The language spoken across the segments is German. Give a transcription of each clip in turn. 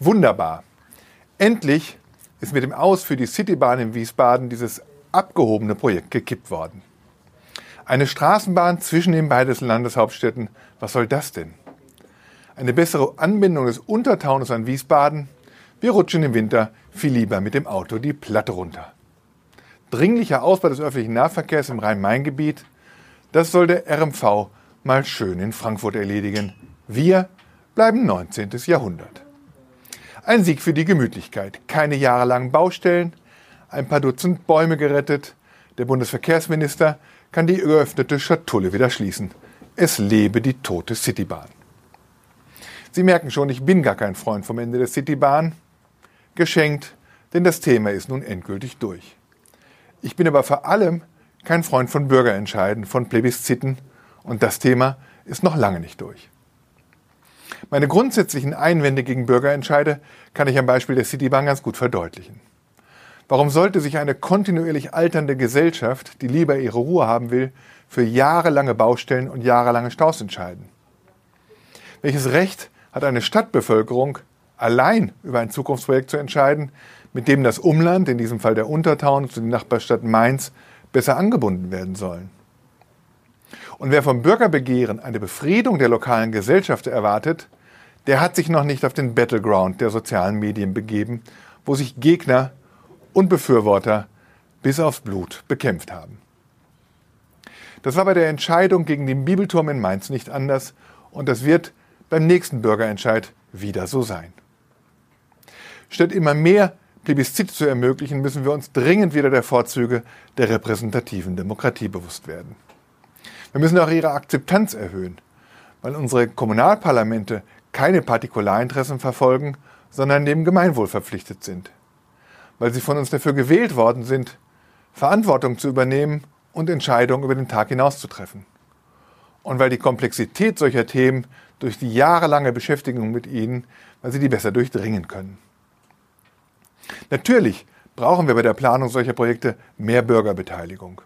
Wunderbar. Endlich ist mit dem Aus für die Citybahn in Wiesbaden dieses abgehobene Projekt gekippt worden. Eine Straßenbahn zwischen den beiden Landeshauptstädten, was soll das denn? Eine bessere Anbindung des Untertaunes an Wiesbaden? Wir rutschen im Winter viel lieber mit dem Auto die Platte runter. Dringlicher Ausbau des öffentlichen Nahverkehrs im Rhein-Main-Gebiet? Das soll der RMV mal schön in Frankfurt erledigen. Wir bleiben 19. Jahrhundert. Ein Sieg für die Gemütlichkeit. Keine jahrelangen Baustellen, ein paar Dutzend Bäume gerettet. Der Bundesverkehrsminister kann die geöffnete Schatulle wieder schließen. Es lebe die tote Citybahn. Sie merken schon, ich bin gar kein Freund vom Ende der Citybahn. Geschenkt, denn das Thema ist nun endgültig durch. Ich bin aber vor allem kein Freund von Bürgerentscheiden, von Plebisziten und das Thema ist noch lange nicht durch. Meine grundsätzlichen Einwände gegen Bürgerentscheide kann ich am Beispiel der Citybahn ganz gut verdeutlichen. Warum sollte sich eine kontinuierlich alternde Gesellschaft, die lieber ihre Ruhe haben will, für jahrelange Baustellen und jahrelange Staus entscheiden? Welches Recht hat eine Stadtbevölkerung, allein über ein Zukunftsprojekt zu entscheiden, mit dem das Umland, in diesem Fall der Untertaun zu der Nachbarstadt Mainz, besser angebunden werden sollen? Und wer vom Bürgerbegehren eine Befriedung der lokalen Gesellschaft erwartet, der hat sich noch nicht auf den Battleground der sozialen Medien begeben, wo sich Gegner und Befürworter bis aufs Blut bekämpft haben. Das war bei der Entscheidung gegen den Bibelturm in Mainz nicht anders und das wird beim nächsten Bürgerentscheid wieder so sein. Statt immer mehr Plebiszite zu ermöglichen, müssen wir uns dringend wieder der Vorzüge der repräsentativen Demokratie bewusst werden. Wir müssen auch ihre Akzeptanz erhöhen, weil unsere Kommunalparlamente keine Partikularinteressen verfolgen, sondern dem Gemeinwohl verpflichtet sind. Weil sie von uns dafür gewählt worden sind, Verantwortung zu übernehmen und Entscheidungen über den Tag hinaus zu treffen. Und weil die Komplexität solcher Themen durch die jahrelange Beschäftigung mit ihnen, weil sie die besser durchdringen können. Natürlich brauchen wir bei der Planung solcher Projekte mehr Bürgerbeteiligung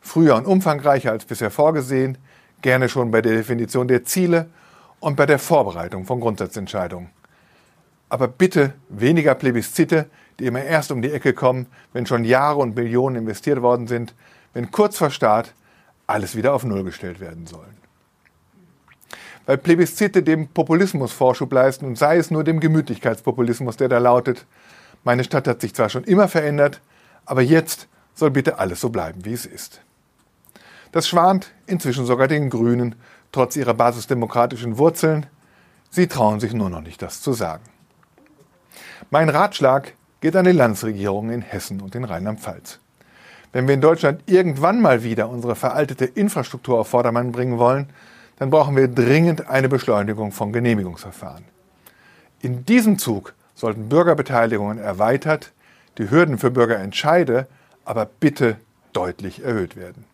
früher und umfangreicher als bisher vorgesehen, gerne schon bei der Definition der Ziele und bei der Vorbereitung von Grundsatzentscheidungen. Aber bitte weniger Plebiszite, die immer erst um die Ecke kommen, wenn schon Jahre und Millionen investiert worden sind, wenn kurz vor Start alles wieder auf Null gestellt werden sollen. Weil Plebiszite dem Populismus Vorschub leisten und sei es nur dem Gemütlichkeitspopulismus, der da lautet, meine Stadt hat sich zwar schon immer verändert, aber jetzt soll bitte alles so bleiben, wie es ist. Das schwant inzwischen sogar den Grünen, trotz ihrer basisdemokratischen Wurzeln. Sie trauen sich nur noch nicht, das zu sagen. Mein Ratschlag geht an die Landesregierungen in Hessen und in Rheinland-Pfalz. Wenn wir in Deutschland irgendwann mal wieder unsere veraltete Infrastruktur auf Vordermann bringen wollen, dann brauchen wir dringend eine Beschleunigung von Genehmigungsverfahren. In diesem Zug sollten Bürgerbeteiligungen erweitert, die Hürden für Bürgerentscheide aber bitte deutlich erhöht werden.